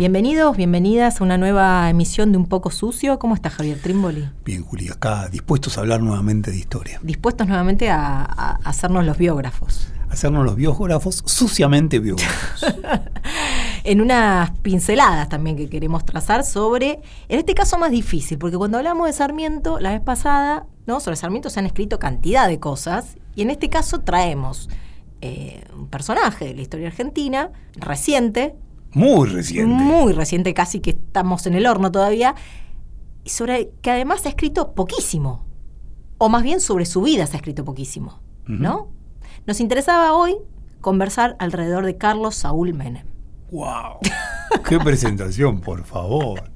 Bienvenidos, bienvenidas a una nueva emisión de Un poco sucio. ¿Cómo está Javier Trimboli? Bien, Julia, acá dispuestos a hablar nuevamente de historia. Dispuestos nuevamente a, a hacernos los biógrafos. Hacernos los biógrafos, suciamente biógrafos. en unas pinceladas también que queremos trazar sobre, en este caso más difícil, porque cuando hablamos de Sarmiento la vez pasada, ¿no? sobre Sarmiento se han escrito cantidad de cosas, y en este caso traemos eh, un personaje de la historia argentina, reciente, muy reciente. Muy reciente, casi que estamos en el horno todavía. Sobre que además se ha escrito poquísimo. O más bien sobre su vida se ha escrito poquísimo. ¿No? Nos interesaba hoy conversar alrededor de Carlos Saúl Menem. ¡Wow! ¡Qué presentación, por favor!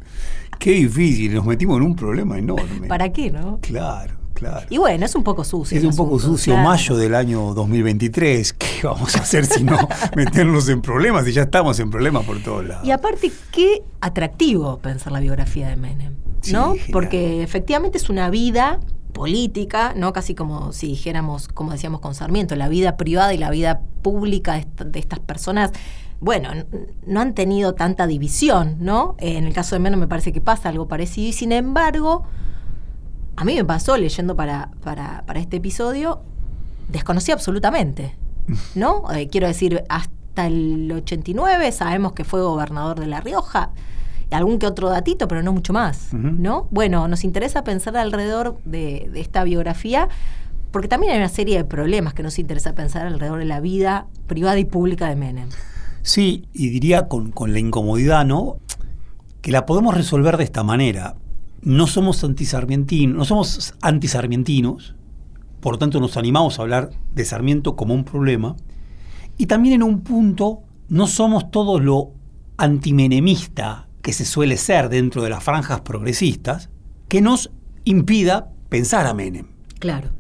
Qué difícil, nos metimos en un problema enorme. ¿Para qué, no? Claro. Claro. Y bueno, es un poco sucio. Es un poco sucio. Mayo del año 2023. ¿Qué vamos a hacer si no meternos en problemas? Y ya estamos en problemas por todos lados. Y aparte, qué atractivo pensar la biografía de Menem. ¿No? Porque efectivamente es una vida política, ¿no? Casi como si dijéramos, como decíamos con Sarmiento, la vida privada y la vida pública de, estas personas bueno, no han tenido tanta división, ¿no? En el caso de Menem me parece que pasa algo parecido y sin embargo, a mí me pasó leyendo para, para, este episodio, desconocí absolutamente, ¿no? Eh, quiero decir, hasta el 89 sabemos que fue gobernador de La Rioja, algún que otro datito, pero no mucho más, ¿no? Bueno, nos interesa pensar alrededor de, esta biografía, porque también hay una serie de problemas que nos interesa pensar alrededor de la vida privada y pública de Menem. Sí, y diría con, con la incomodidad, ¿no? Que la podemos resolver de esta manera no somos antisarmientinos, no somos antisarmientinos, por lo tanto nos animamos a hablar de Sarmiento como un problema, y también en un punto no somos todo lo antimenemista que se suele ser dentro de las franjas progresistas, que nos impida pensar a Menem. Claro.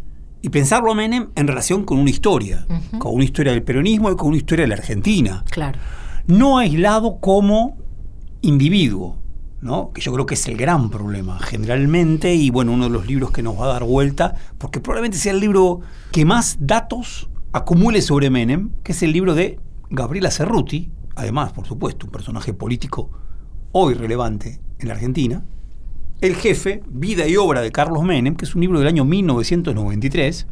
Y pensarlo a Menem en relación con una historia, con una historia del peronismo y con una historia de la Argentina. Claro. No aislado como individuo, que yo creo que es el gran problema generalmente y bueno, uno de los libros que nos va a dar vuelta, porque probablemente sea el libro que más datos acumule sobre Menem, que es el libro de Gabriela Cerruti, además, por supuesto, un personaje político hoy relevante en la Argentina, El jefe, vida y obra de Carlos Menem, que es un libro del año 1993,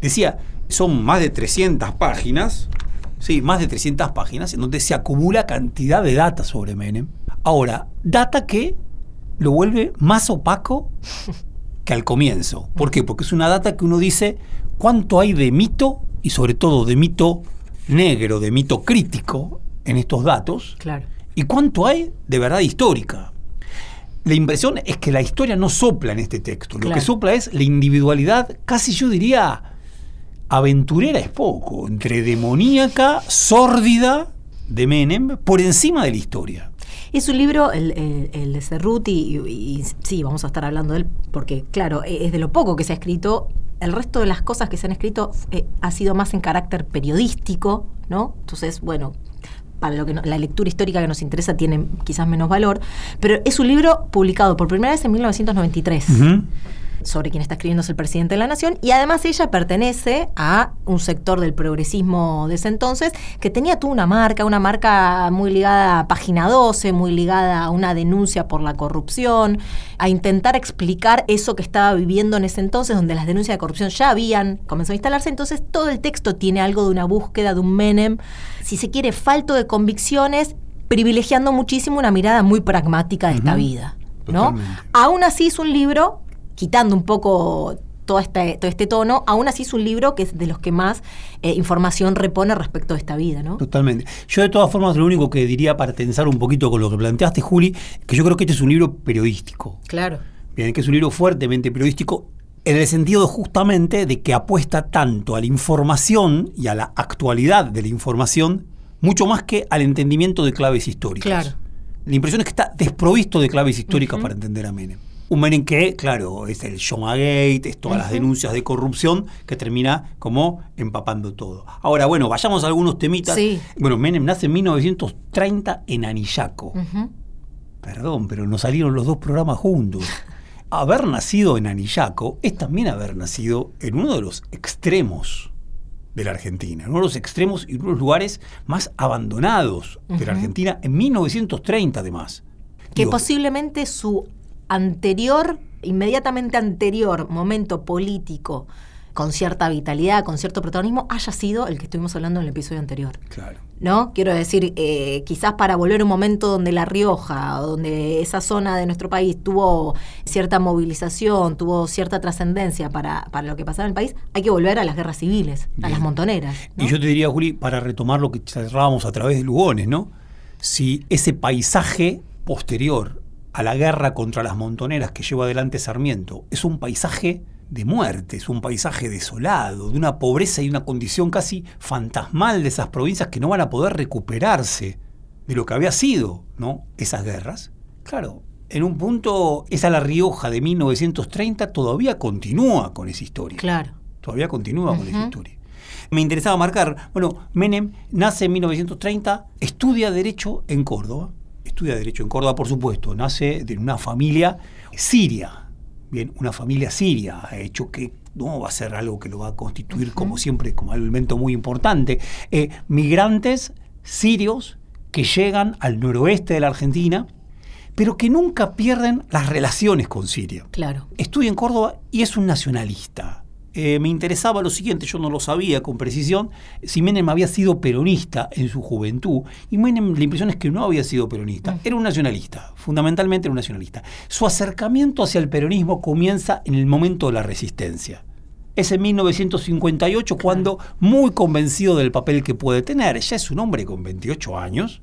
decía, son más de 300 páginas, sí, más de 300 páginas, en donde se acumula cantidad de datos sobre Menem, Ahora, data que lo vuelve más opaco que al comienzo. ¿Por qué? Porque es una data que uno dice cuánto hay de mito y sobre todo de mito negro, de mito crítico en estos datos. Claro. Y cuánto hay de verdad histórica. La impresión es que la historia no sopla en este texto. Lo que sopla es la individualidad, casi yo diría, aventurera es poco, entre demoníaca, sórdida de Menem, por encima de la historia. Es un libro, el, de Cerruti, y, sí, vamos a estar hablando de él, porque claro, e, es de lo poco que se ha escrito. El resto de las cosas que se han escrito eh, ha sido más en carácter periodístico, ¿no? Entonces, bueno, para lo que la lectura histórica que nos interesa tiene quizás menos valor, pero es un libro publicado por primera vez en 1993 sobre quien está escribiendo es el presidente de la Nación, y además ella pertenece a un sector del progresismo de ese entonces que tenía toda una marca, una marca muy ligada a Página 12, muy ligada a una denuncia por la corrupción, a intentar explicar eso que estaba viviendo en ese entonces, donde las denuncias de corrupción ya habían comenzado a instalarse, entonces todo el texto tiene algo de una búsqueda de un Menem, si se quiere, falto de convicciones, privilegiando muchísimo una mirada muy pragmática de esta vida. ¿no? Aún así es un libro quitando un poco todo este, todo este tono, aún así es un libro que es de los que más eh, información repone respecto de esta vida, ¿no? Totalmente. Yo de todas formas lo único que diría para tensar un poquito con lo que planteaste, Juli, que yo creo que este es un libro periodístico. Claro. Bien, que es un libro fuertemente periodístico en el sentido justamente de que apuesta tanto a la información y a la actualidad de la información, mucho más que al entendimiento de claves históricas. Claro. La impresión es que está desprovisto de claves históricas para entender a Menem. Un Menem que, claro, es el Shomagate, es todas las denuncias de corrupción que termina como empapando todo. Ahora, bueno, vayamos a algunos temitas. Sí. Bueno, Menem nace en 1930 en Anillaco. Perdón, pero no salieron los dos programas juntos. Haber nacido en Anillaco es también haber nacido en uno de los extremos de la Argentina, en uno de los extremos y uno de los lugares más abandonados de la Argentina en 1930 además. Que Digo, posiblemente su anterior, inmediatamente anterior momento político con cierta vitalidad, con cierto protagonismo, haya sido el que estuvimos hablando en el episodio anterior. Claro. ¿No? Quiero decir, eh, quizás para volver a un momento donde La Rioja, donde esa zona de nuestro país tuvo cierta movilización, tuvo cierta trascendencia para, para lo que pasaba en el país, hay que volver a las guerras civiles, a las montoneras. ¿no? Y yo te diría, Juli, para retomar lo que cerrábamos a través de Lugones, ¿no? Si ese paisaje posterior a la guerra contra las montoneras que lleva adelante Sarmiento es un paisaje de muerte, es un paisaje desolado, de una pobreza y una condición casi fantasmal de esas provincias que no van a poder recuperarse de lo que había sido, ¿no? Esas guerras. Claro, en un punto esa La Rioja de 1930 todavía continúa con esa historia Claro. todavía continúa con esa historia. Me interesaba marcar, bueno, Menem nace en 1930, estudia Derecho en Córdoba, estudia Derecho en Córdoba, por supuesto, nace de una familia siria, bien, una familia siria, ha hecho que no va a ser algo que lo va a constituir como siempre, como elemento muy importante. Eh, migrantes sirios que llegan al noroeste de la Argentina, pero que nunca pierden las relaciones con Siria Claro. estudia en Córdoba y es un nacionalista. Eh, me interesaba lo siguiente, yo no lo sabía con precisión, si Menem había sido peronista en su juventud, y Menem la impresión es que no había sido peronista, era un nacionalista, fundamentalmente era un nacionalista. Su acercamiento hacia el peronismo comienza en el momento de la resistencia. Es en 1958 cuando, muy convencido del papel que puede tener, ya es un hombre con 28 años,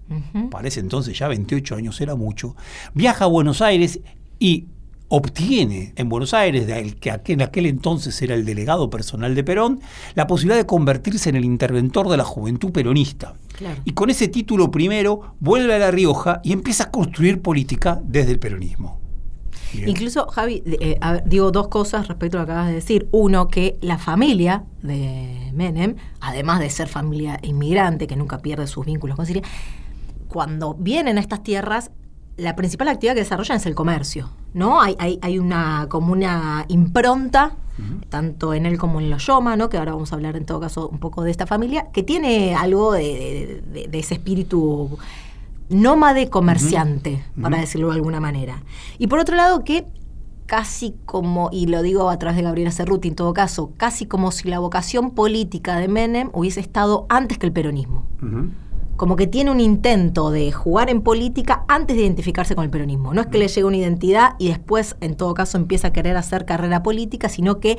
parece entonces ya 28 años era mucho, viaja a Buenos Aires y obtiene en Buenos Aires, de el que aquel- en aquel entonces era el delegado personal de Perón, la posibilidad de convertirse en el interventor de la juventud peronista. Claro. Y con ese título primero vuelve a La Rioja y empieza a construir política desde el peronismo. Bien. Incluso, Javi, eh, digo dos cosas respecto a lo que acabas de decir. Uno, que la familia de Menem, además de ser familia inmigrante, que nunca pierde sus vínculos con Siria, cuando vienen a estas tierras, la principal actividad que desarrollan es el comercio, ¿no? Hay, hay, hay una como una impronta, tanto en él como en los Yoma, ¿no? Que ahora vamos a hablar en todo caso un poco de esta familia, que tiene algo de, de- de- de ese espíritu nómade comerciante, para decirlo de alguna manera. Y por otro lado, que casi como, y lo digo a través de Gabriela Cerruti en todo caso, casi como si la vocación política de Menem hubiese estado antes que el peronismo. Como que tiene un intento de jugar en política antes de identificarse con el peronismo. No es que le llegue una identidad y después, en todo caso, empieza a querer hacer carrera política, sino que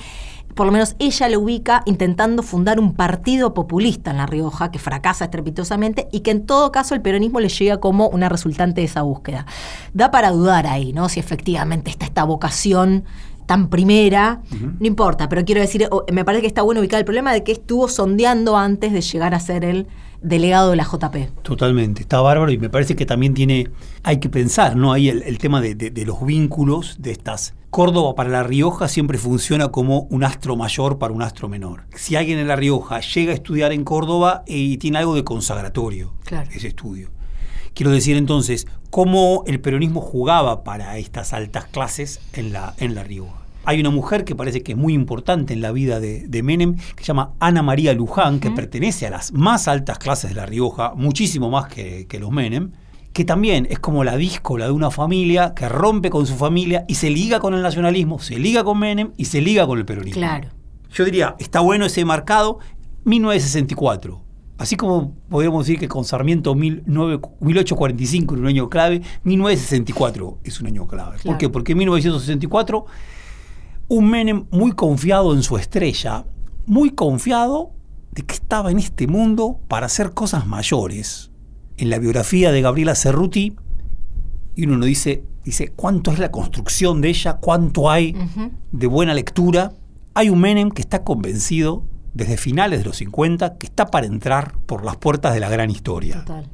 por lo menos ella le ubica intentando fundar un partido populista en La Rioja que fracasa estrepitosamente y que en todo caso el peronismo le llega como una resultante de esa búsqueda. Da para dudar ahí, ¿no? Si efectivamente está esta vocación tan primera, no importa, pero quiero decir, me parece que está bueno ubicar el problema de que estuvo sondeando antes de llegar a ser el delegado de la JP. Totalmente, está bárbaro y me parece que también tiene, hay que pensar, ¿no? Ahí el, el tema de, de- de los vínculos de estas. Córdoba para La Rioja siempre funciona como un astro mayor para un astro menor. Si alguien en La Rioja llega a estudiar en Córdoba eh, y tiene algo de consagratorio, Claro. ese estudio. Quiero decir entonces, cómo el peronismo jugaba para estas altas clases en La, en la Rioja. Hay una mujer que parece que es muy importante en la vida de, de Menem, que se llama Ana María Luján, que pertenece a las más altas clases de La Rioja, muchísimo más que, que los Menem, que también es como la díscola de una familia que rompe con su familia y se liga con el nacionalismo, se liga con Menem y se liga con el peronismo. Claro. Yo diría, está bueno ese marcado, 1964. Así como podríamos decir que con Sarmiento 19 1845 era un año clave, 1964 es un año clave. ¿Por qué? Porque en 1964 un Menem muy confiado en su estrella, muy confiado de que estaba en este mundo para hacer cosas mayores. En la biografía de Gabriela Cerruti, y uno no dice, dice cuánto es la construcción de ella, cuánto hay de buena lectura. Hay un Menem que está convencido desde finales de los 50 que está para entrar por las puertas de la gran historia. Total.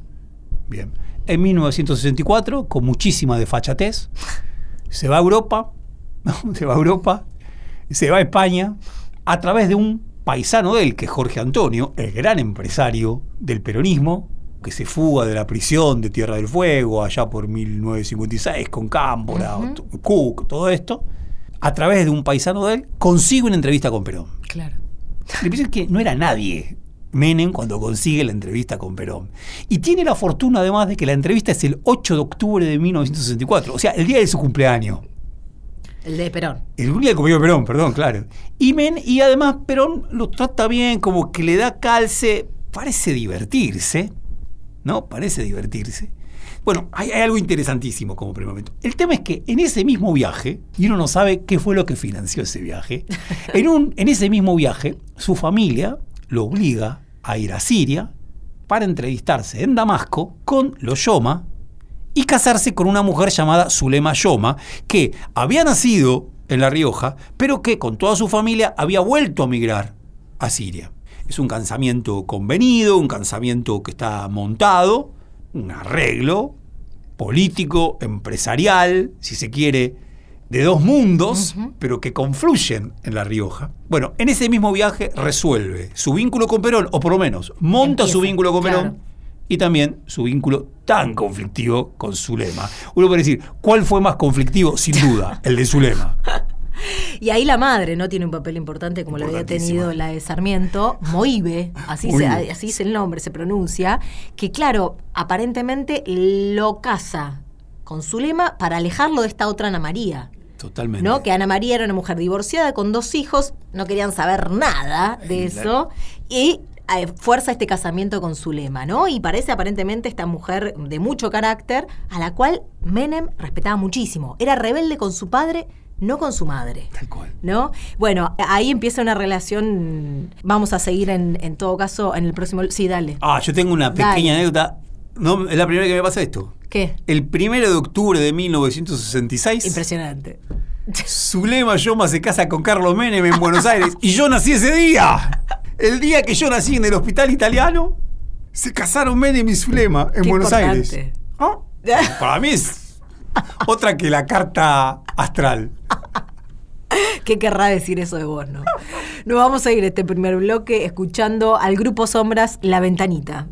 Bien. En 1964, con muchísima desfachatez, se va a Europa, se va a Europa, se va a España, a través de un paisano de él, que es Jorge Antonio, el gran empresario del peronismo, que se fuga de la prisión de Tierra del Fuego allá por 1956 con Cámpora, Cook, todo esto, a través de un paisano de él, consigue una entrevista con Perón. Claro. Piensa que no era nadie Menem cuando consigue la entrevista con Perón. Y tiene la fortuna además de que la entrevista es el 8 de octubre de 1964, o sea, el día de su cumpleaños. El de Perón. El día del cumpleaños de Perón, perdón, claro. Y, Men, y además Perón lo trata bien, como que le da calce, parece divertirse, ¿no? Parece divertirse. Bueno, hay, hay algo interesantísimo como primer momento. El tema es que en ese mismo viaje, y uno no sabe qué fue lo que financió ese viaje, en, un, en ese mismo viaje, su familia lo obliga a ir a Siria para entrevistarse en Damasco con los Yoma y casarse con una mujer llamada Zulema Yoma, que había nacido en La Rioja, pero que con toda su familia había vuelto a migrar a Siria. Es un casamiento convenido, un casamiento que está montado, un arreglo político, empresarial, si se quiere, de dos mundos, pero que confluyen en La Rioja. Bueno, en ese mismo viaje resuelve su vínculo con Perón, o por lo menos monta su vínculo con claro. Perón, y también su vínculo tan conflictivo con Zulema. Uno puede decir, ¿cuál fue más conflictivo? Sin duda, el de Zulema. Y ahí la madre no tiene un papel importante como lo había tenido la de Sarmiento, Moibe, así, se, así es el nombre, se pronuncia, que claro, aparentemente lo casa con Zulema para alejarlo de esta otra Ana María. Totalmente. ¿no? Que Ana María era una mujer divorciada con dos hijos, no querían saber nada de eso, y eh, fuerza este casamiento con Zulema, ¿no? Y parece aparentemente esta mujer de mucho carácter, a la cual Menem respetaba muchísimo. Era rebelde con su padre, no con su madre. Tal cual. ¿No? Bueno, ahí empieza una relación. Vamos a seguir en, en todo caso en el próximo. Sí, dale. Ah, yo tengo una Dale. pequeña anécdota. No, es la primera vez que me pasa esto. ¿Qué? El primero de octubre de 1966, Impresionante. Zulema Yoma se casa con Carlos Menem en Buenos Aires y yo nací ese día. El día que yo nací en el hospital italiano, se casaron Menem y Zulema en Qué Buenos importante. Aires. ¿Ah? Para mí es otra que la carta astral. ¿Qué querrá decir eso de vos, no? Nos vamos a ir este primer bloque escuchando al grupo Sombras La Ventanita.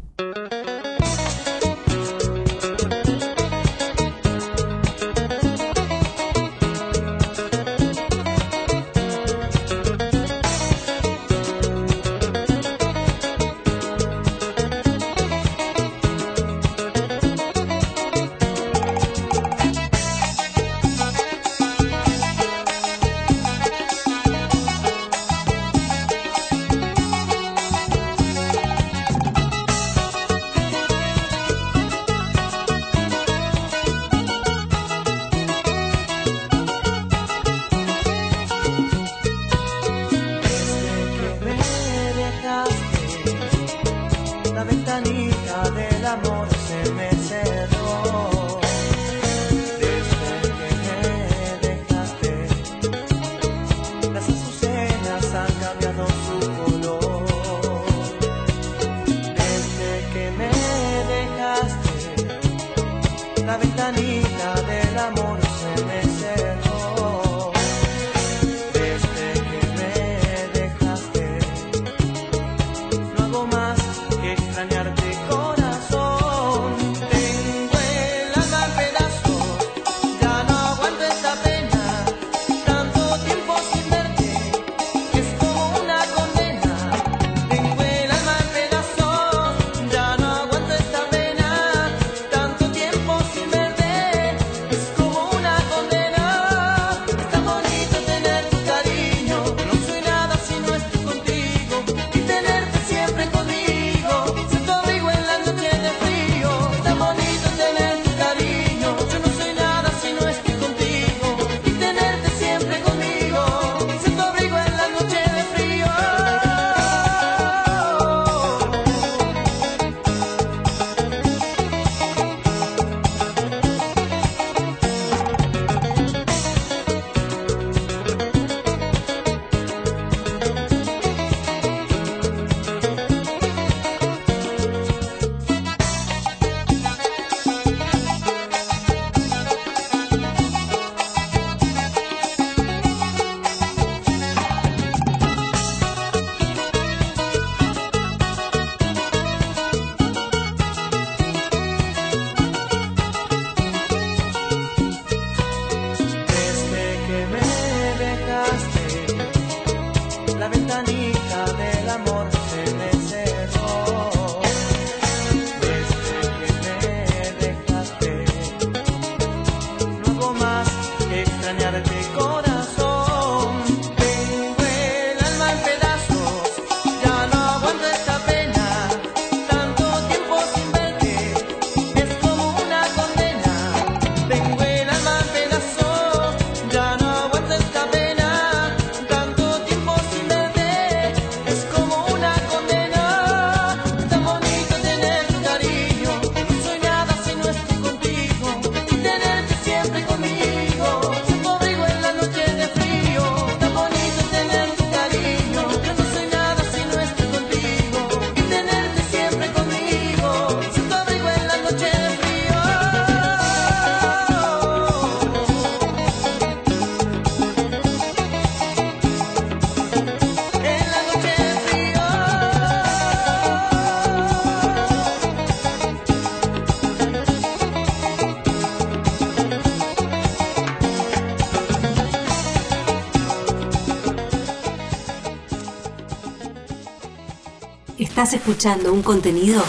Escuchando un contenido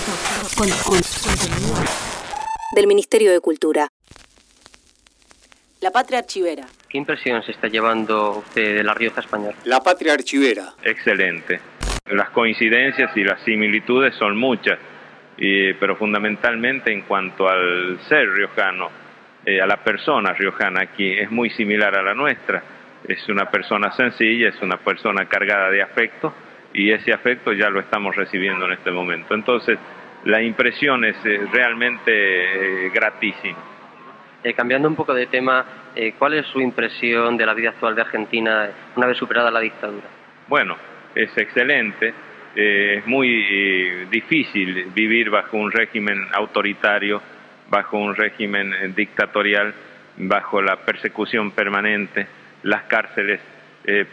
del Ministerio de Cultura. La Patria Archivera. ¿Qué impresión se está llevando usted de la Rioja española? La Patria Archivera. Excelente. Las coincidencias y las similitudes son muchas, pero fundamentalmente en cuanto al ser riojano, eh, a la persona riojana aquí, es muy similar a la nuestra. Es una persona sencilla, es una persona cargada de afecto y ese afecto ya lo estamos recibiendo en este momento. Entonces, la impresión es eh, realmente eh, gratísima. Eh, cambiando un poco de tema, ¿cuál es su impresión de la vida actual de Argentina una vez superada la dictadura? Bueno, es excelente. es muy difícil vivir bajo un régimen autoritario, bajo un régimen dictatorial, bajo la persecución permanente, las cárceles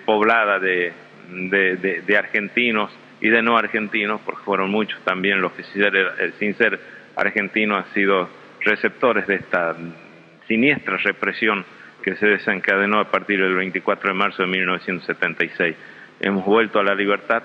pobladas de de, argentinos y de no argentinos, porque fueron muchos también los que eh, sin ser argentinos han sido receptores de esta siniestra represión que se desencadenó a partir del 24 de marzo de 1976. Hemos vuelto a la libertad,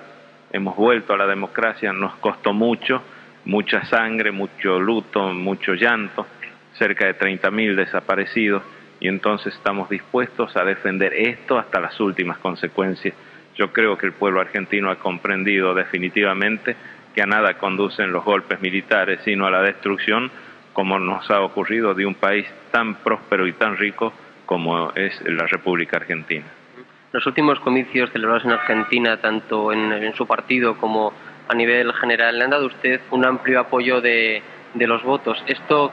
hemos vuelto a la democracia, nos costó mucho, mucha sangre, mucho luto, mucho llanto, cerca de 30.000 desaparecidos, y entonces estamos dispuestos a defender esto hasta las últimas consecuencias yo creo que el pueblo argentino ha comprendido definitivamente que a nada conducen los golpes militares, sino a la destrucción, como nos ha ocurrido de un país tan próspero y tan rico como es la República Argentina. Los últimos comicios celebrados en Argentina, tanto en, su partido como a nivel general, le han dado a usted un amplio apoyo de, de los votos. Esto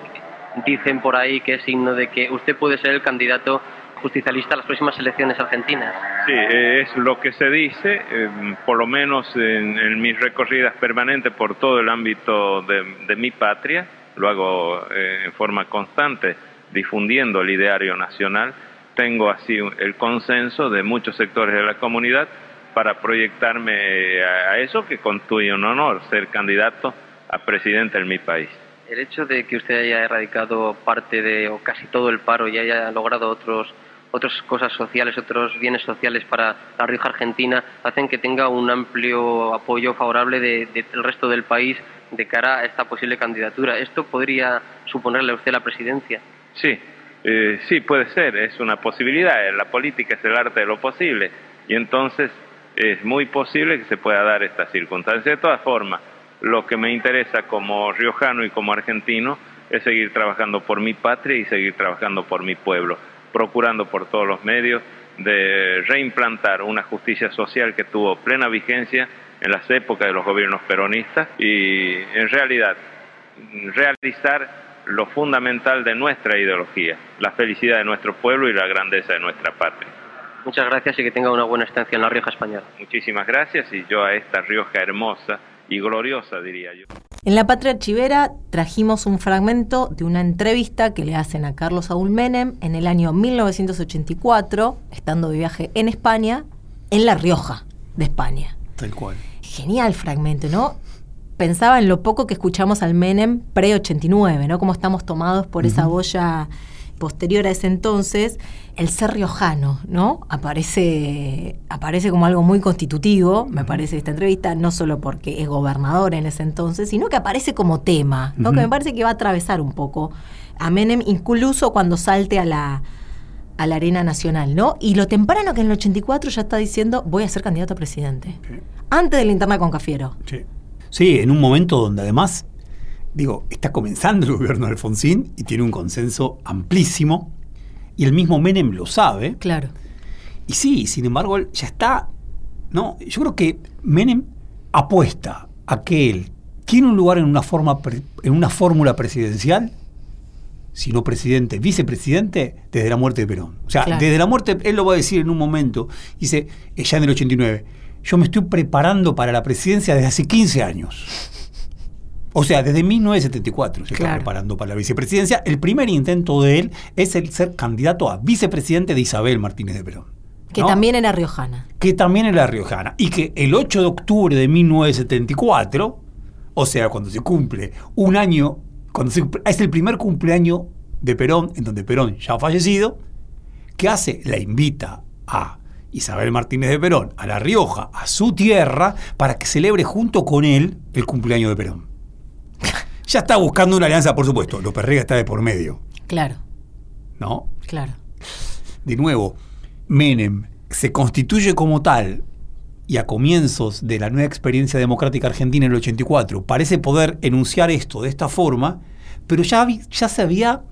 dicen por ahí que es signo de que usted puede ser el candidato justicialista a las próximas elecciones argentinas. Sí, eh, es lo que se dice, eh, por lo menos en, mis recorridas permanentes por todo el ámbito de, mi patria, lo hago eh, en forma constante, difundiendo el ideario nacional, tengo así el consenso de muchos sectores de la comunidad para proyectarme a, eso que constituye un honor, ser candidato a presidente en mi país. El hecho de que usted haya erradicado parte de o casi todo el paro y haya logrado otros otras cosas sociales, otros bienes sociales para la Rioja Argentina, hacen que tenga un amplio apoyo favorable del resto del país de cara a esta posible candidatura. ¿Esto podría suponerle a usted la presidencia? Sí, eh, sí, puede ser, es una posibilidad. La política es el arte de lo posible y entonces es muy posible que se pueda dar esta circunstancia. De todas formas, lo que me interesa como riojano y como argentino es seguir trabajando por mi patria y seguir trabajando por mi pueblo procurando por todos los medios de reimplantar una justicia social que tuvo plena vigencia en las épocas de los gobiernos peronistas y en realidad realizar lo fundamental de nuestra ideología, la felicidad de nuestro pueblo y la grandeza de nuestra patria. Muchas gracias y que tenga una buena estancia en la Rioja Española. Muchísimas gracias y yo a esta Rioja hermosa y gloriosa, diría yo. En la Patria Archivera trajimos un fragmento de una entrevista que le hacen a Carlos Saúl Menem en el año 1984, estando de viaje en España, en La Rioja de España. Tal cual. Genial fragmento, ¿no? Pensaba en lo poco que escuchamos al Menem pre-89, ¿no? Cómo estamos tomados por esa boya posterior a ese entonces, el ser riojano, ¿no? Aparece, aparece como algo muy constitutivo, me parece, esta entrevista, no solo porque es gobernador en ese entonces, sino que aparece como tema, ¿no? Que me parece que va a atravesar un poco a Menem, incluso cuando salte a la, a la arena nacional, ¿no? Y lo temprano que en el 84 ya está diciendo voy a ser candidato a presidente. Antes de la interna con Cafiero. Sí. Sí, en un momento donde además, digo, está comenzando el gobierno de Alfonsín y tiene un consenso amplísimo, y el mismo Menem lo sabe. Claro. Y sí, sin embargo, ya está. No, yo creo que Menem apuesta a que él tiene un lugar en una, forma, en una fórmula presidencial, si no presidente, vicepresidente, desde la muerte de Perón. O sea, Claro. desde la muerte, él lo va a decir en un momento, dice, eh, ya en el 89, yo me estoy preparando para la presidencia desde hace 15 años. O sea, desde 1974 se está preparando para la vicepresidencia. El primer intento de él es el ser candidato a vicepresidente de Isabel Martínez de Perón. Que también era riojana. que también era riojana, y que el 8 de octubre de 1974, o sea, cuando se cumple un año, cuando se- es el primer cumpleaños de Perón, en donde Perón ya ha fallecido, que hace? La invita a Isabel Martínez de Perón, a La Rioja, a su tierra, para que celebre junto con él el cumpleaños de Perón. Ya está buscando una alianza, por supuesto. López Rega está de por medio, Claro, ¿no? claro. de nuevo, Menem se constituye como tal y a comienzos de la nueva experiencia democrática argentina en el 84 parece poder enunciar esto de esta forma, pero ya, ya se había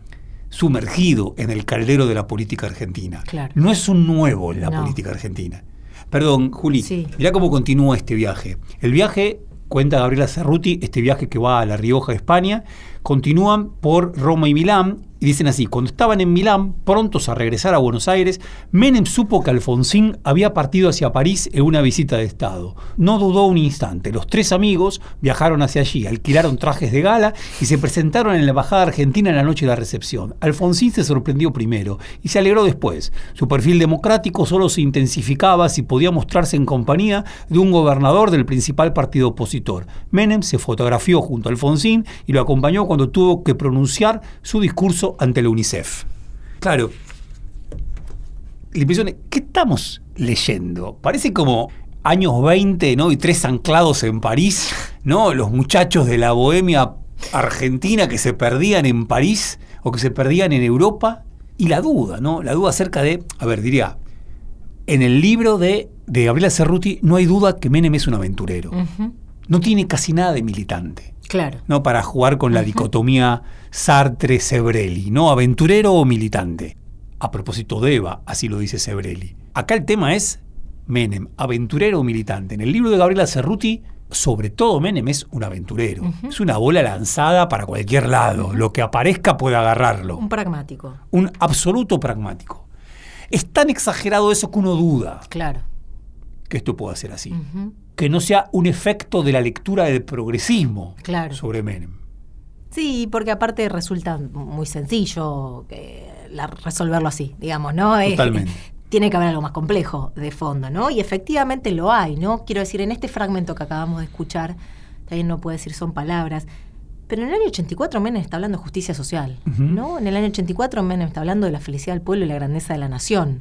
sumergido en el caldero de la política argentina. Claro. No es un nuevo en la No. política argentina. Perdón, Juli, Sí. mirá cómo continúa este viaje. El viaje, cuenta Gabriela Cerruti, este viaje que va a La Rioja, España, continúan por Roma y Milán y dicen así, cuando estaban en Milán, prontos a regresar a Buenos Aires, Menem supo que Alfonsín había partido hacia París en una visita de Estado. No dudó un instante, los tres amigos viajaron hacia allí, alquilaron trajes de gala y se presentaron en la Embajada Argentina en la noche de la recepción. Alfonsín se sorprendió primero y se alegró después. Su perfil democrático solo se intensificaba si podía mostrarse en compañía de un gobernador del principal partido opositor. Menem se fotografió junto a Alfonsín y lo acompañó cuando tuvo que pronunciar su discurso ante la UNICEF. Claro, la impresión es, ¿qué estamos leyendo? Parece como años 20, ¿no? Y tres anclados en París, ¿no? Los muchachos de la bohemia argentina que se perdían en París o que se perdían en Europa. Y la duda, ¿no? La duda acerca de, a ver, diría, en el libro de, de Gabriela Cerruti no hay duda que Menem es un aventurero. No tiene casi nada de militante. Claro. ¿no? Para jugar con la dicotomía Sartre-Sebrelli, ¿no? Aventurero o militante. A propósito de Eva, así lo dice Sebrelli. Acá el tema es Menem, aventurero o militante. En el libro de Gabriela Cerruti, sobre todo Menem es un aventurero. Es una bola lanzada para cualquier lado. Lo que aparezca puede agarrarlo. Un pragmático. Un absoluto pragmático. Es tan exagerado eso que uno duda Claro. que esto pueda ser así. Que no sea un efecto de la lectura del progresismo Claro. sobre Menem. Sí, porque aparte resulta muy sencillo que la- resolverlo así, digamos, ¿no? Es- Totalmente. tiene que haber algo más complejo de fondo, ¿no? Y efectivamente lo hay, ¿no? Quiero decir, en este fragmento que acabamos de escuchar, también no puede decir son palabras, pero en el año 84 Menem está hablando de justicia social. ¿no? En el año 84 Menem está hablando de la felicidad del pueblo y la grandeza de la nación.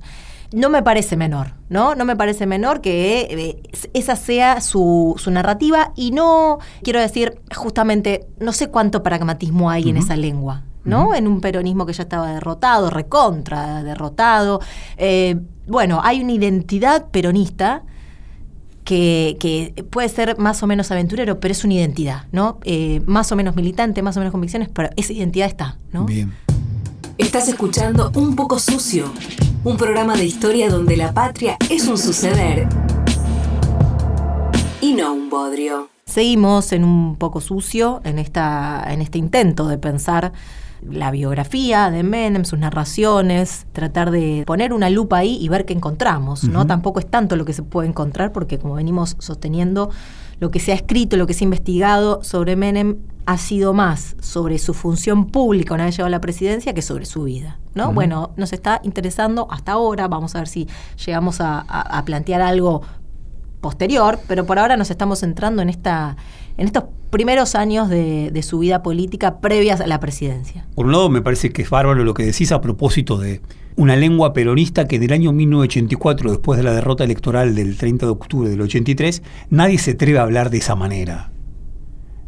No me parece menor, ¿no? No me parece menor que eh, esa sea su, su narrativa y no, quiero decir, justamente, no sé cuánto pragmatismo hay en esa lengua, ¿no? En un peronismo que ya estaba derrotado, recontra derrotado. Eh, bueno, hay una identidad peronista que, que puede ser más o menos aventurero, pero es una identidad, ¿no? Eh, más o menos militante, más o menos convicciones, pero esa identidad está, ¿no? Bien. Estás escuchando Un poco sucio, un programa de historia donde la patria es un suceder y no un bodrio. Seguimos en un poco sucio en, esta, en este intento de pensar la biografía de Menem, sus narraciones, tratar de poner una lupa ahí y ver qué encontramos. ¿no? Tampoco es tanto lo que se puede encontrar, porque como venimos sosteniendo, lo que se ha escrito, lo que se ha investigado sobre Menem ha sido más sobre su función pública una vez llegado a la presidencia que sobre su vida. ¿no? Bueno, nos está interesando hasta ahora, vamos a ver si llegamos a, a- a plantear algo posterior, pero por ahora nos estamos centrando en esta en estos primeros años de, de su vida política previas a la presidencia. Por un lado, me parece que es bárbaro lo que decís a propósito de una lengua peronista que en el año 1984, después de la derrota electoral del 30 de octubre del 83, nadie se atreve a hablar de esa manera.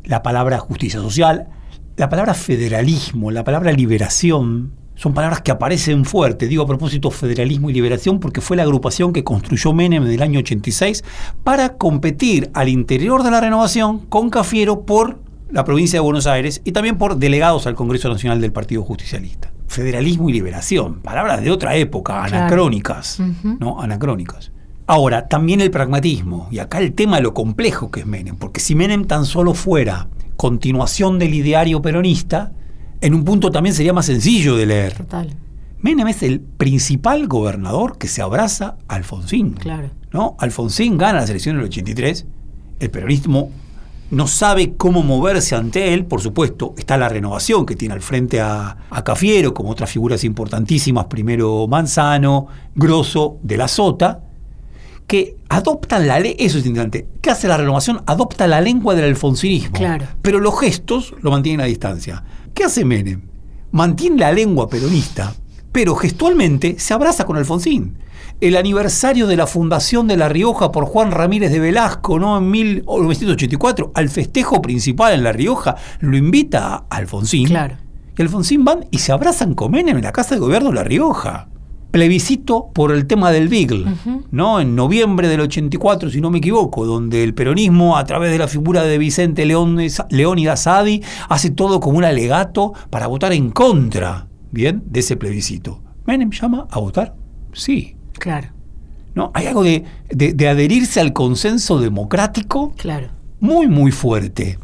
La palabra justicia social, la palabra federalismo, la palabra liberación son palabras que aparecen fuerte. Digo a propósito federalismo y liberación porque fue la agrupación que construyó Menem en el año 86 para competir al interior de la renovación con Cafiero por la provincia de Buenos Aires y también por delegados al Congreso Nacional del Partido Justicialista. Federalismo y liberación, palabras de otra época, anacrónicas, ¿no? Anacrónicas. Ahora, también el pragmatismo, y acá el tema de lo complejo que es Menem, porque si Menem tan solo fuera continuación del ideario peronista, en un punto también sería más sencillo de leer. Total. Menem es el principal gobernador que se abraza a Alfonsín. Claro. ¿no? Alfonsín gana las elecciones del 83, el peronismo no sabe cómo moverse ante él, por supuesto, está la renovación que tiene al frente a, a Cafiero, como otras figuras importantísimas, primero Manzano, Grosso, de la Sota, que adoptan la ley, eso es interesante, ¿qué hace la renovación? Adopta la lengua del alfonsinismo, Claro. pero los gestos lo mantienen a distancia. ¿Qué hace Menem? Mantiene la lengua peronista, pero gestualmente se abraza con Alfonsín. El aniversario de la fundación de La Rioja por Juan Ramírez de Velasco, ¿no? En 1984, al festejo principal en La Rioja, lo invita a Alfonsín. Claro. Y Alfonsín van y se abrazan con Menem en la Casa de Gobierno de La Rioja. Plebiscito por el tema del Beagle, ¿no? En noviembre del 84, si no me equivoco, donde el peronismo, a través de la figura de Vicente León, Leónidas Sadi, hace todo como un alegato para votar en contra, ¿bien? De ese plebiscito. ¿Menem llama a votar? Sí. Claro. ¿No? Hay algo de, de- de adherirse al consenso democrático Claro. muy, muy fuerte.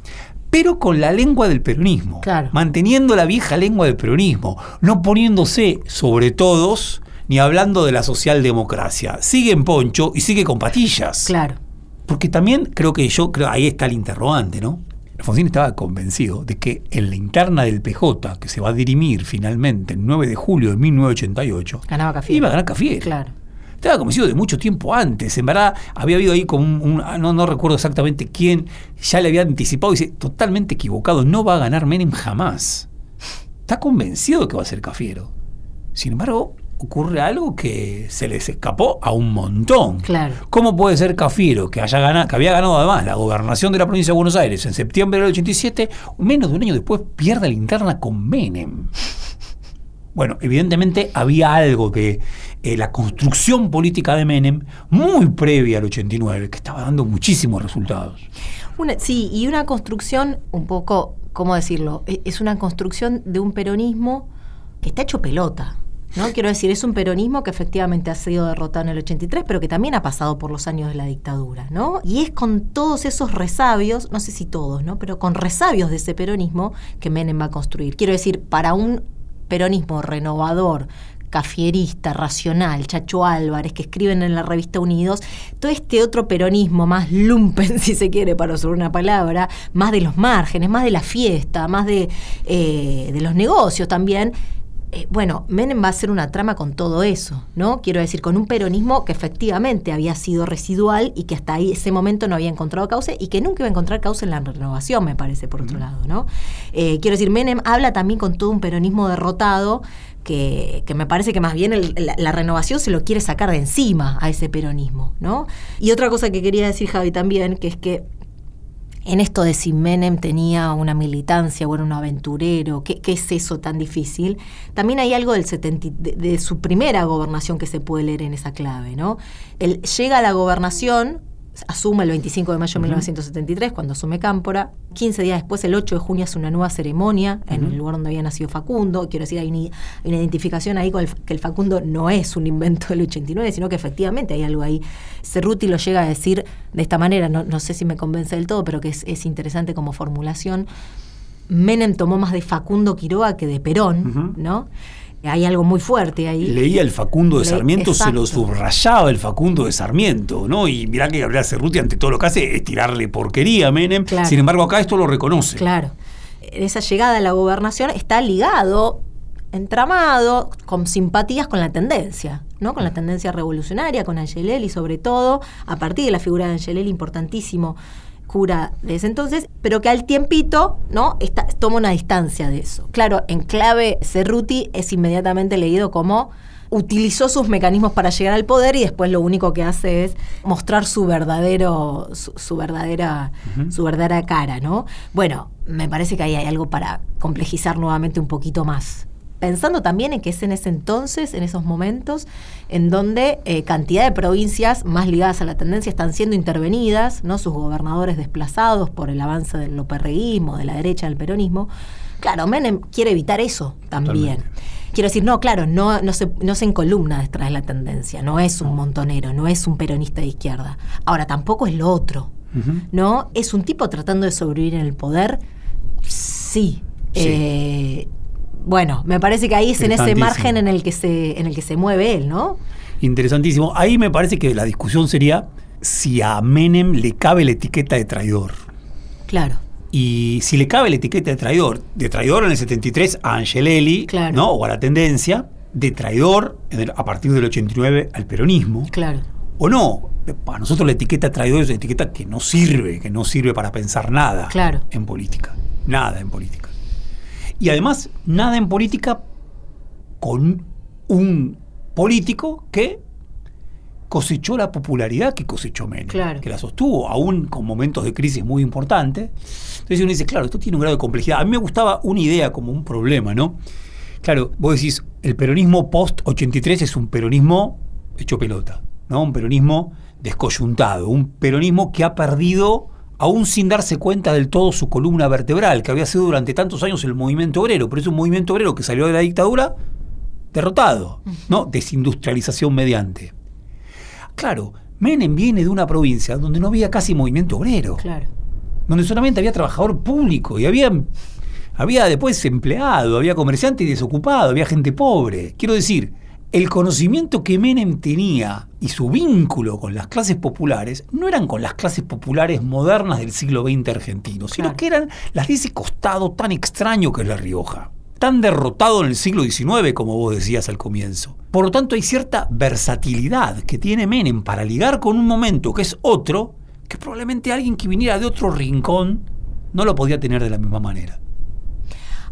Pero con la lengua del peronismo. Claro. Manteniendo la vieja lengua del peronismo. No poniéndose sobre todos ni hablando de la socialdemocracia. Sigue en poncho y sigue con patillas. Claro. Porque también creo que yo, creo ahí está el interrogante, ¿no? Alfonsín estaba convencido de que en la interna del PJ, que se va a dirimir finalmente el 9 de julio de 1988, Ganaba Cafiero. iba a ganar Cafiero. Claro. Estaba convencido de mucho tiempo antes. En verdad, había habido ahí como un. un- ah, no, no recuerdo exactamente quién ya le había anticipado y dice: totalmente equivocado, no va a ganar Menem jamás. Está convencido de que va a ser Cafiero. Sin embargo, ocurre algo que se les escapó a un montón. Claro. ¿Cómo puede ser Cafiero, que, haya ganado, que había ganado además la gobernación de la provincia de Buenos Aires en septiembre del 87, menos de un año después pierde la interna con Menem? Bueno, evidentemente había algo de eh, la construcción política de Menem muy previa al 89, que estaba dando muchísimos resultados. Una- sí, y una construcción un poco, ¿cómo decirlo? E- Es una construcción de un peronismo que está hecho pelota. ¿No? Quiero decir, es un peronismo que efectivamente ha sido derrotado en el 83, pero que también ha pasado por los años de la dictadura, ¿no? Y es con todos esos resabios, no sé si todos, ¿no? Pero con resabios de ese peronismo que Menem va a construir. Quiero decir, para un peronismo renovador, cafierista, racional, Chacho Álvarez, que escriben en la revista Unidos, todo este otro peronismo más lumpen, si se quiere, para usar una palabra, más de los márgenes, más de la fiesta, más de, eh, de los negocios también. Eh, bueno, Menem va a hacer una trama con todo eso, ¿no? Quiero decir, con un peronismo que efectivamente había sido residual y que hasta ahí ese momento no había encontrado cauce y que nunca iba a encontrar cauce en la renovación, me parece, por otro lado, ¿no? Eh, quiero decir, Menem habla también con todo un peronismo derrotado que, que me parece que más bien el- la, la renovación se lo quiere sacar de encima a ese peronismo, ¿no? Y otra cosa que quería decir, Javi, también, que es que en esto de si Menem tenía una militancia o era un aventurero, ¿qué, qué es eso tan difícil? También hay algo del 70 de, de su primera gobernación que se puede leer en esa clave, ¿no? Él llega a la gobernación, asume el 25 de mayo de 1973, cuando asume Cámpora. 15 días después, el 8 de junio, hace una nueva ceremonia en el lugar donde había nacido Facundo. Quiero decir, hay una, hay una identificación ahí con el, que el Facundo no es un invento del 89, sino que efectivamente hay algo ahí. Cerruti lo llega a decir de esta manera, no, no sé si me convence del todo, pero que es, es interesante como formulación. Menem tomó más de Facundo Quiroga que de Perón. ¿no? Hay algo muy fuerte ahí. Leía el Facundo de Le- Sarmiento, se lo subrayaba el Facundo de Sarmiento, ¿no? Y mirá que Gabriel Cerruti ante todo lo que hace es tirarle porquería a Menem. Claro. Sin embargo, acá esto lo reconoce. Claro. Esa llegada a la gobernación está ligado, entramado, con simpatías con la tendencia, ¿no? Con la tendencia revolucionaria, con Angelelli sobre todo, a partir de la figura de Angelelli, importantísimo cura de ese entonces, pero que al tiempito, ¿no? Está, toma una distancia de eso. Claro, en clave Cerruti es inmediatamente leído como utilizó sus mecanismos para llegar al poder y después lo único que hace es mostrar su verdadero su, su verdadera su verdadera cara, ¿no? Bueno, me parece que ahí hay algo para complejizar nuevamente un poquito más pensando también en que es en ese entonces, en esos momentos, en donde eh, cantidad de provincias más ligadas a la tendencia están siendo intervenidas, ¿no? sus gobernadores desplazados por el avance del loperreguismo, de la derecha del peronismo. Claro, Menem quiere evitar eso también. Quiero decir, no, claro, no, no, se, no se encolumna detrás de la tendencia, no es un montonero, no es un peronista de izquierda. Ahora, tampoco es lo otro, ¿no? Es un tipo tratando de sobrevivir en el poder, sí. Eh, bueno, me parece que ahí es en ese margen en el que se, en el que se mueve él, ¿no? Interesantísimo. Ahí me parece que la discusión sería si a Menem le cabe la etiqueta de traidor. Claro. Y si le cabe la etiqueta de traidor, de traidor en el 73 a Angelelli, ¿no? o a la tendencia, de traidor a partir del 89 al peronismo, claro. o no. Para nosotros la etiqueta de traidor es una etiqueta que no sirve, que no sirve para pensar nada claro. en política. Nada en política. Y además, nada en política con un político que cosechó la popularidad que cosechó Menem, que la sostuvo, aún con momentos de crisis muy importantes. Entonces uno dice, claro, esto tiene un grado de complejidad. A mí me gustaba una idea como un problema, ¿no? Claro, vos decís, el peronismo post-83 es un peronismo hecho pelota, ¿no? Un peronismo descoyuntado, un peronismo que ha perdido, aún sin darse cuenta del todo, su columna vertebral, que había sido durante tantos años el movimiento obrero, pero es un movimiento obrero que salió de la dictadura derrotado, ¿no? Desindustrialización mediante. Claro, Menem viene de una provincia donde no había casi movimiento obrero. Claro. Donde solamente había trabajador público y había, había después empleado, había comerciante y desocupado, había gente pobre. Quiero decir, el conocimiento que Menem tenía y su vínculo con las clases populares no eran con las clases populares modernas del siglo XX argentino, sino que eran las de ese costado tan extraño que es La Rioja tan derrotado en el siglo XIX, como vos decías al comienzo. Por lo tanto, hay cierta versatilidad que tiene Menem para ligar con un momento que es otro, que probablemente alguien que viniera de otro rincón no lo podía tener de la misma manera.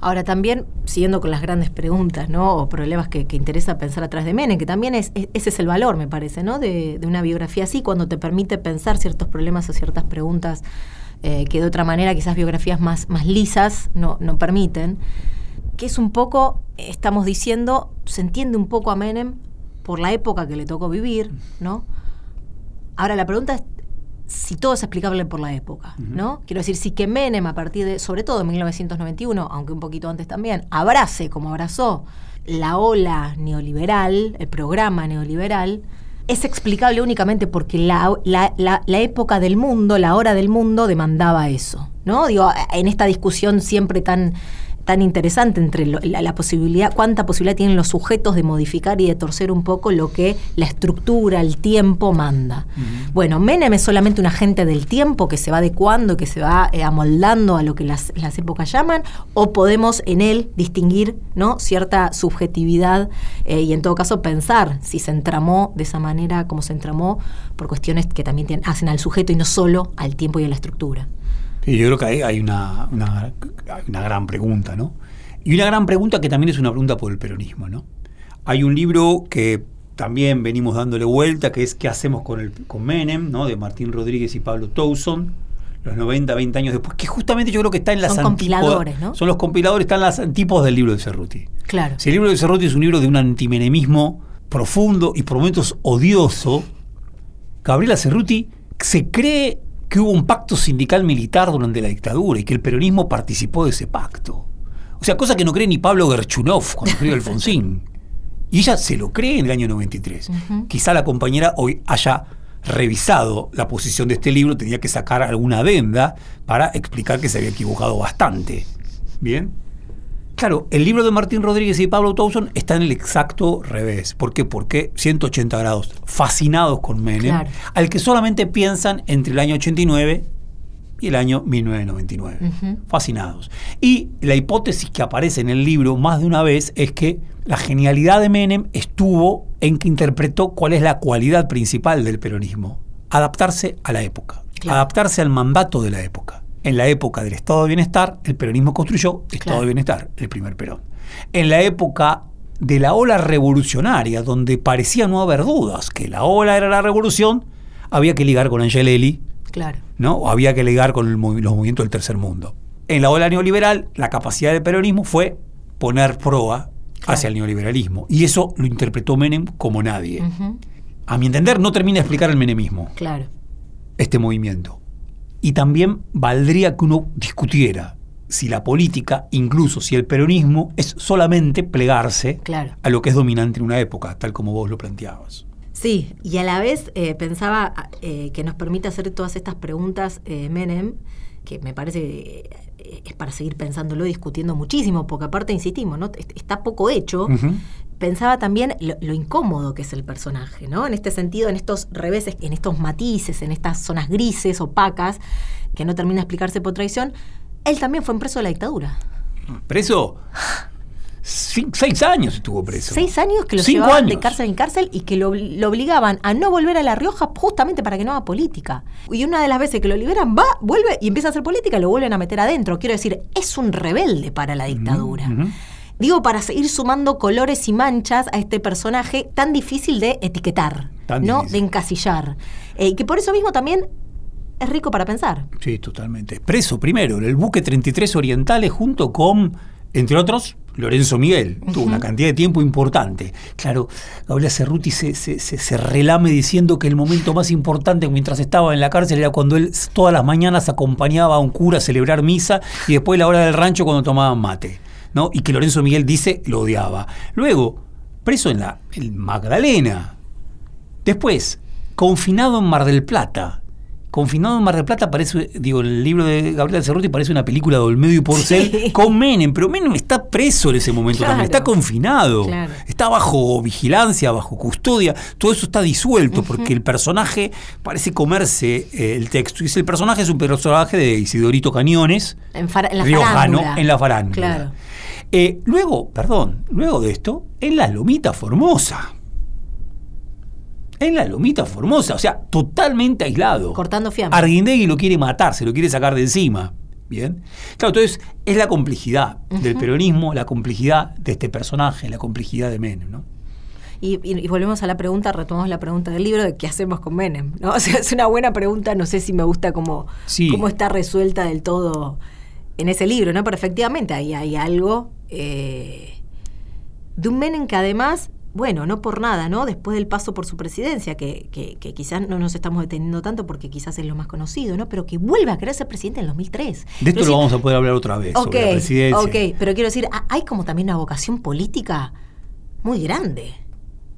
Ahora también, siguiendo con las grandes preguntas, ¿no? O problemas que, interesa pensar atrás de Menem, que también es, ese es el valor, me parece, ¿no? De, una biografía así, cuando te permite pensar ciertos problemas o ciertas preguntas eh, que de otra manera quizás biografías más, más lisas no, no permiten que es un poco, estamos diciendo, se entiende un poco a Menem por la época que le tocó vivir, ¿no? Ahora la pregunta es si todo es explicable por la época, ¿no? Quiero decir, si que Menem a partir de, sobre todo en 1991, aunque un poquito antes también, abrace como abrazó la ola neoliberal, el programa neoliberal, es explicable únicamente porque la, la, la, época del mundo, la hora del mundo demandaba eso, ¿no? Digo, en esta discusión siempre tan tan interesante entre la, posibilidad, cuánta posibilidad tienen los sujetos de modificar y de torcer un poco lo que la estructura, el tiempo manda. Bueno, Menem es solamente un agente del tiempo que se va adecuando, que se va eh, amoldando a lo que las, épocas llaman, o podemos en él distinguir ¿no? cierta subjetividad eh, y en todo caso pensar si se entramó de esa manera como se entramó por cuestiones que también hacen al sujeto y no solo al tiempo y a la estructura. Yo creo que hay, hay una, una, gran pregunta, ¿no? Y una gran pregunta que también es una pregunta por el peronismo, ¿no? Hay un libro que también venimos dándole vuelta, que es ¿Qué hacemos con, el, con Menem?, ¿no? de Martín Rodríguez y Pablo Towson, los 90, 20 años después, que justamente yo creo que está en las Son compiladores, ¿no? Son los compiladores, están las antípodas del libro de Cerruti. Claro. Si el libro de Cerruti es un libro de un antimenemismo profundo y por momentos odioso, Gabriela Cerruti se cree que hubo un pacto sindical militar durante la dictadura y que el peronismo participó de ese pacto. O sea, cosa que no cree ni Pablo Gerchunov cuando escribió Alfonsín. Y ella se lo cree en el año 93. Quizá la compañera hoy haya revisado la posición de este libro, tenía que sacar alguna adenda para explicar que se había equivocado bastante. ¿Bien? Claro, el libro de Martín Rodríguez y Pablo Towson está en el exacto revés. ¿Por qué? Porque 180 grados, fascinados con Menem, al que solamente piensan entre el año 89 y el año 1999. Fascinados. Y la hipótesis que aparece en el libro más de una vez es que la genialidad de Menem estuvo en que interpretó cuál es la cualidad principal del peronismo. Adaptarse a la época, adaptarse al mandato de la época. En la época del Estado de Bienestar, el peronismo construyó Estado de Bienestar, el primer Perón. En la época de la ola revolucionaria, donde parecía no haber dudas que la ola era la revolución, había que ligar con Angelelli, claro. ¿no? O había que ligar con los movimientos del tercer mundo. En la ola neoliberal, la capacidad del peronismo fue poner proa hacia el neoliberalismo. Y eso lo interpretó Menem como nadie. A mi entender, no termina de explicar el menemismo, Claro. este movimiento. Y también valdría que uno discutiera si la política, incluso si el peronismo, es solamente plegarse Claro. a lo que es dominante en una época, tal como vos lo planteabas. Sí, y a la vez eh, pensaba eh, que nos permite hacer todas estas preguntas eh, Menem, que me parece eh, es para seguir pensándolo y discutiendo muchísimo, porque aparte, insistimos, ¿no? Est- está poco hecho. Pensaba también lo, lo incómodo que es el personaje, ¿no? En este sentido, en estos reveses, en estos matices, en estas zonas grises, opacas, que no termina de explicarse por traición, él también fue preso de la dictadura. Preso. Seis años estuvo preso. Seis años que lo Cinco llevaban de cárcel en cárcel y que lo, lo obligaban a no volver a La Rioja justamente para que no haga política. Y una de las veces que lo liberan, va, vuelve y empieza a hacer política y lo vuelven a meter adentro. Quiero decir, es un rebelde para la dictadura. Digo, para seguir sumando colores y manchas a este personaje tan difícil de etiquetar, Tan ¿no? difícil. De encasillar. Eh, y que por eso mismo también es rico para pensar. Sí, totalmente. Preso primero en el buque 33 Orientales junto con, entre otros, Lorenzo Miguel. Tuvo una cantidad de tiempo importante. Claro, Gabriela Cerruti se, se, se- se relame diciendo que el momento más importante mientras estaba en la cárcel era cuando él todas las mañanas acompañaba a un cura a celebrar misa y después la hora del rancho cuando tomaban mate. ¿no? Y que Lorenzo Miguel dice lo odiaba. Luego, preso en la en Magdalena. Después, confinado en Mar del Plata. Confinado en Mar del Plata parece, digo, el libro de Gabriela Cerruti parece una película de Olmedo y Porcel Sí. con Menem, pero Menem está preso en ese momento Claro. también, está confinado, Claro. está bajo vigilancia, bajo custodia, todo eso está disuelto porque el personaje parece comerse eh, el texto. Y el personaje es un personaje de Isidorito Cañones, En, la riojano, farándula. en la farándula. Claro. Eh, luego, perdón, luego de esto, en la Lomita Formosa. En la Lomita Formosa, o sea, totalmente aislado. Cortando fiambre. Arguindegui lo quiere matar, se lo quiere sacar de encima. Bien. Claro, entonces es la complejidad del peronismo, la complejidad de este personaje, la complejidad de Menem, ¿no? Y, y- y volvemos a la pregunta, retomamos la pregunta del libro de qué hacemos con Menem. ¿no? O sea, es una buena pregunta, no sé si me gusta cómo, Sí. cómo está resuelta del todo en ese libro, ¿no? Pero efectivamente ahí hay algo eh, de un Menem que además, bueno, no por nada, ¿no? Después del paso por su presidencia, que, que- que quizás no nos estamos deteniendo tanto porque quizás es lo más conocido, ¿no? Pero que vuelve a querer ser presidente en 2003. De esto lo vamos a poder hablar otra vez, Ok, sobre la presidencia. ok, pero quiero decir, ha- hay como también una vocación política muy grande,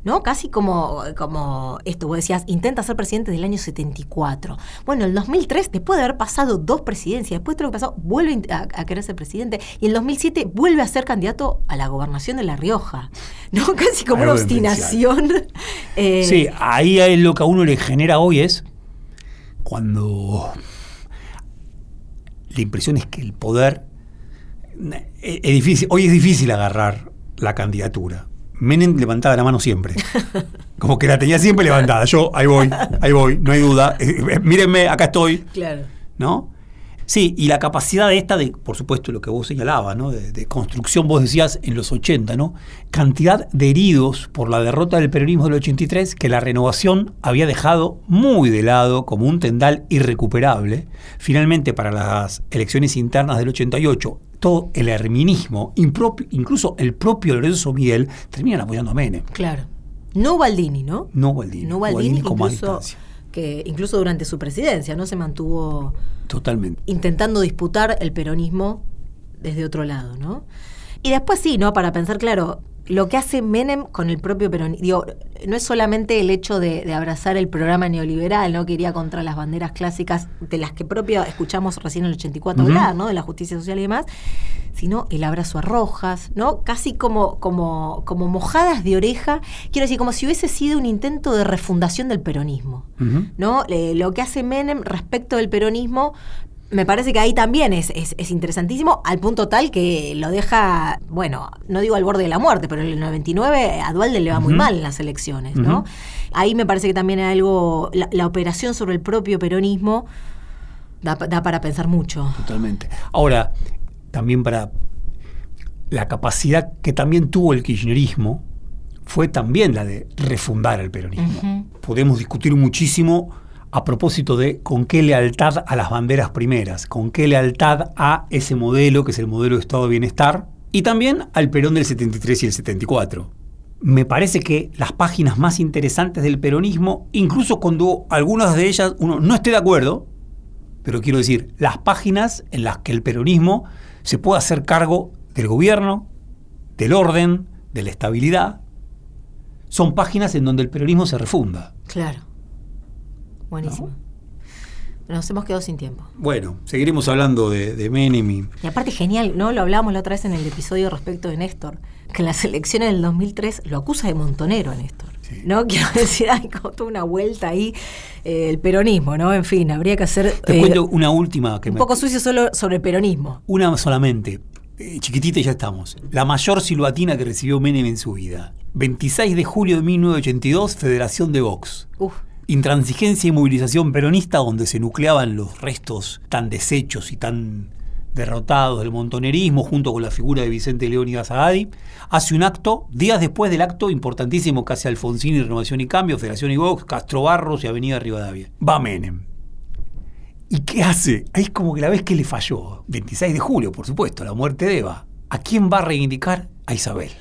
¿no? Casi como, como esto, vos decías, intenta ser presidente del año 74. Bueno, el 2003, después de haber pasado dos presidencias, después de todo lo que pasó, vuelve a, a- querer ser presidente y en 2007 vuelve a ser candidato a la gobernación de La Rioja, ¿no? Casi como una Algo obstinación. eh, Sí, ahí es lo que a uno le genera hoy es cuando la impresión es que el poder es, es difícil, hoy es difícil agarrar la candidatura. Menem levantaba la mano siempre. Como que la tenía siempre levantada. Yo, ahí voy, ahí voy, no hay duda. Eh, eh, mírenme, acá estoy. Claro. ¿no? Sí, y la capacidad de esta de, por supuesto, lo que vos señalabas, ¿no? De, de construcción, vos decías en los 80, ¿no? Cantidad de heridos por la derrota del peronismo del 83 que la renovación había dejado muy de lado como un tendal irrecuperable. Finalmente, para las elecciones internas del 88, todo el herminismo, incluso el propio Lorenzo Miguel, terminan apoyando a Menem. Claro. No Baldini, ¿no? No Baldini. No Baldini, con más incluso, distancia. Que incluso durante su presidencia, ¿no? Se mantuvo Totalmente. intentando disputar el peronismo desde otro lado, ¿no? Y después sí, ¿no? Para pensar, claro, lo que hace Menem con el propio peronismo, digo, no es solamente el hecho de, de abrazar el programa neoliberal, ¿no? Que iría contra las banderas clásicas de las que propio escuchamos recién en el 84 Ujú. hablar, ¿no? De la justicia social y demás, sino el abrazo a Rojas, ¿no? Casi como, como, como mojadas de oreja, quiero decir, como si hubiese sido un intento de refundación del peronismo. ¿no? Eh, lo que hace Menem respecto del peronismo, me parece que ahí también es, es- es interesantísimo, al punto tal que lo deja, bueno, no digo al borde de la muerte, pero en el 99 a Dualde le va muy mal en las elecciones, ¿no? Ahí me parece que también hay algo, la, la operación sobre el propio peronismo da, da para pensar mucho. Totalmente. Ahora, también para la capacidad que también tuvo el kirchnerismo fue también la de refundar el peronismo. Podemos discutir muchísimo a propósito de con qué lealtad a las banderas primeras, con qué lealtad a ese modelo que es el modelo de Estado de Bienestar y también al Perón del 73 y el 74. Me parece que las páginas más interesantes del peronismo, incluso cuando algunas de ellas uno no esté de acuerdo, pero quiero decir, las páginas en las que el peronismo se puede hacer cargo del gobierno, del orden, de la estabilidad, son páginas en donde el peronismo se refunda. Claro. Buenísimo. Nos hemos quedado sin tiempo. Bueno, seguiremos hablando de, de Menem y, Y aparte genial, ¿no? Lo hablábamos la otra vez en el episodio respecto de Néstor, que en las elecciones del 2003 lo acusa de montonero a Néstor. ¿No? Quiero decir, hay como toda una vuelta ahí, eh, el peronismo, ¿no? En fin, habría que hacer Te eh, cuento una última que un me, poco sucio solo sobre el peronismo. Una solamente. Eh, chiquitita y ya estamos. La mayor silbatina que recibió Menem en su vida. 26 de julio de 1982, Federación de Vox. Uf, Intransigencia y movilización peronista donde se nucleaban los restos tan deshechos y tan derrotados del montonerismo junto con la figura de Vicente León y Azagadi, hace un acto, días después del acto importantísimo que hace Alfonsín y Renovación y Cambio, Federación y Vox, Castro Barros y Avenida Rivadavia. Va Menem. ¿Y qué hace? Ahí es como que la vez que le falló, 26 de julio, por supuesto, la muerte de Eva. ¿A quién va a reivindicar? A Isabel.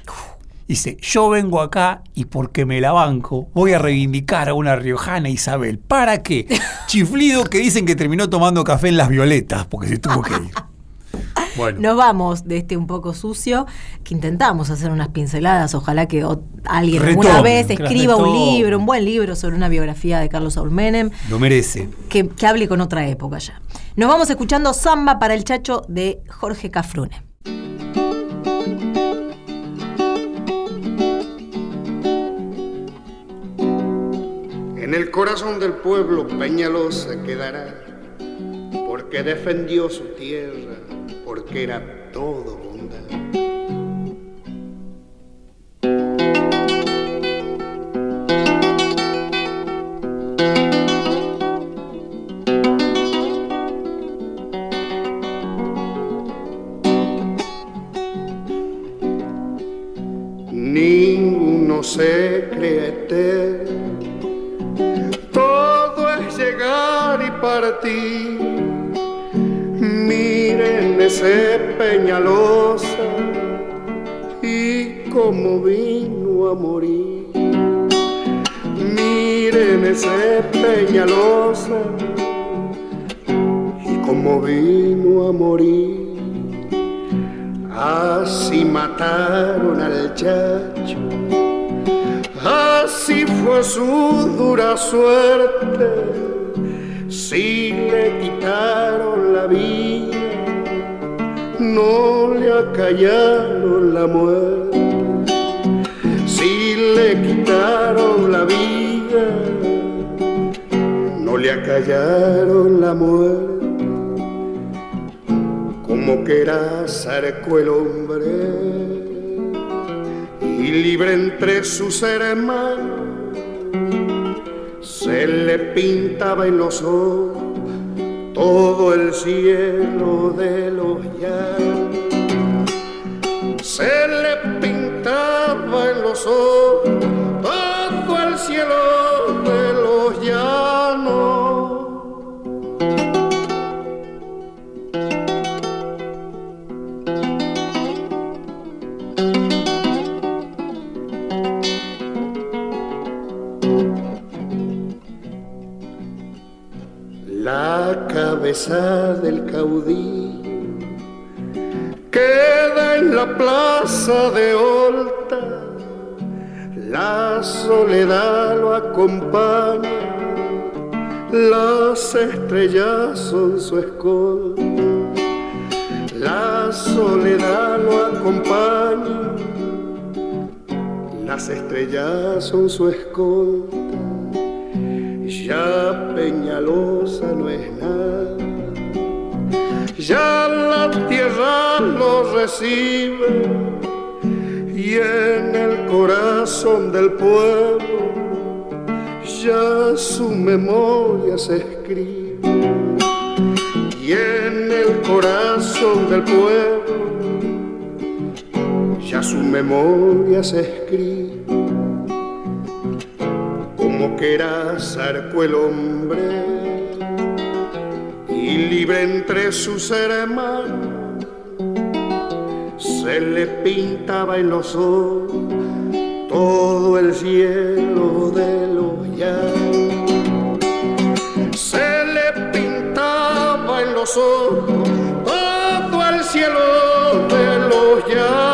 Dice, yo vengo acá y porque me la banco, voy a reivindicar a una riojana Isabel. ¿Para qué? Chiflido que dicen que terminó tomando café en las violetas, porque se tuvo que ir. Bueno, Nos vamos de este un poco sucio, que intentamos hacer unas pinceladas. Ojalá que alguien alguna vez escriba un libro, un buen libro sobre una biografía de Carlos Saúl Menem, lo merece. que, que hable con otra época ya. Nos vamos escuchando Samba para el Chacho de Jorge Cafrune. En el corazón del pueblo Peñalosa quedará, porque defendió su tierra, porque era todo bondad. Ninguno se cree eterno todo es llegar y partir. Ese Peñalosa y cómo vino a morir. Miren ese Peñalosa y cómo vino a morir. Así mataron al chacho Así fue su dura suerte, si le quitaron la vida, no le acallaron la muerte. Si le quitaron la vida, no le acallaron la muerte. Como que era zarco el hombre y libre entre sus hermanos, se le pintaba en los ojos todo el cielo de los llanos. Se le pintaba en los ojos todo el cielo de los llanos. Cabeza del caudillo queda en la plaza de Horta, la soledad lo acompaña, las estrellas son su escolta, la soledad lo acompaña, las estrellas son su escolta. Ya Peñalosa no es nada, ya la tierra lo recibe y en el corazón del pueblo ya su memoria se escribe. Y en el corazón del pueblo ya su memoria se escribe como que era el hombre y libre entre sus hermanos se le pintaba en los ojos todo el cielo de los llanos. Se le pintaba en los ojos todo el cielo de los llanos.